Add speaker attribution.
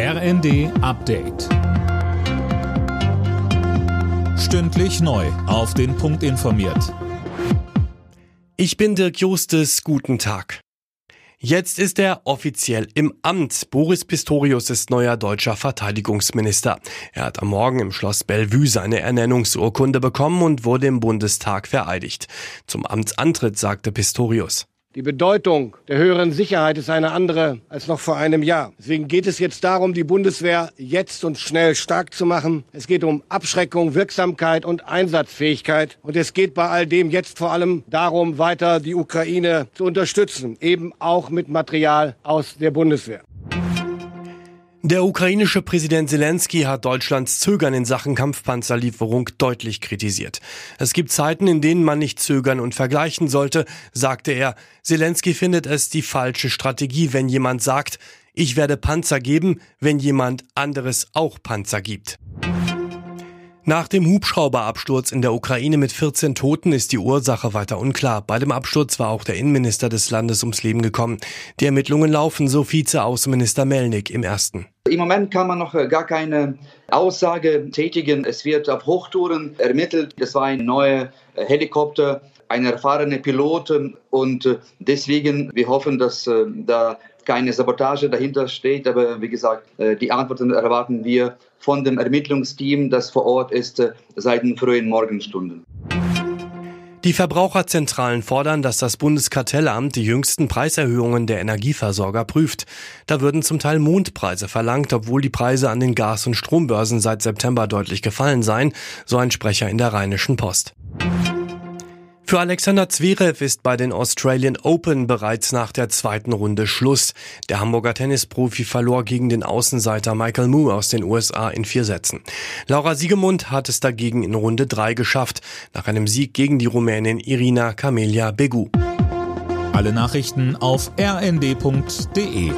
Speaker 1: RND Update. Stündlich neu. Auf den Punkt informiert.
Speaker 2: Ich bin Dirk Justes. Guten Tag. Jetzt ist er offiziell im Amt. Boris Pistorius ist neuer deutscher Verteidigungsminister. Er hat am Morgen im Schloss Bellevue seine Ernennungsurkunde bekommen und wurde im Bundestag vereidigt. Zum Amtsantritt sagte Pistorius.
Speaker 3: Die Bedeutung der höheren Sicherheit ist eine andere als noch vor einem Jahr. Deswegen geht es jetzt darum, die Bundeswehr jetzt und schnell stark zu machen. Es geht um Abschreckung, Wirksamkeit und Einsatzfähigkeit. Und es geht bei all dem jetzt vor allem darum, weiter die Ukraine zu unterstützen, eben auch mit Material aus der Bundeswehr.
Speaker 2: Der ukrainische Präsident Zelensky hat Deutschlands Zögern in Sachen Kampfpanzerlieferung deutlich kritisiert. Es gibt Zeiten, in denen man nicht zögern und vergleichen sollte, sagte er. Zelensky findet es die falsche Strategie, wenn jemand sagt, ich werde Panzer geben, wenn jemand anderes auch Panzer gibt. Nach dem Hubschrauberabsturz in der Ukraine mit 14 Toten ist die Ursache weiter unklar. Bei dem Absturz war auch der Innenminister des Landes ums Leben gekommen. Die Ermittlungen laufen, so Vize-Außenminister Melnik im ersten.
Speaker 4: Im Moment kann man noch äh, gar keine Aussage tätigen. Es wird auf Hochtouren ermittelt. Das war ein neuer äh, Helikopter, ein erfahrener Pilot und äh, deswegen wir hoffen, dass da keine Sabotage dahinter steht. Aber wie gesagt, die Antworten erwarten wir von dem Ermittlungsteam, das vor Ort ist, seit den frühen Morgenstunden.
Speaker 2: Die Verbraucherzentralen fordern, dass das Bundeskartellamt die jüngsten Preiserhöhungen der Energieversorger prüft. Da würden zum Teil Mondpreise verlangt, obwohl die Preise an den Gas- und Strombörsen seit September deutlich gefallen seien, so ein Sprecher in der Rheinischen Post. Für Alexander Zverev ist bei den Australian Open bereits nach der zweiten Runde Schluss. Der Hamburger Tennisprofi verlor gegen den Außenseiter Michael Moore aus den USA in vier Sätzen. Laura Siegemund hat es dagegen in Runde drei geschafft, nach einem Sieg gegen die Rumänin Irina Camelia Begu.
Speaker 1: Alle Nachrichten auf rnd.de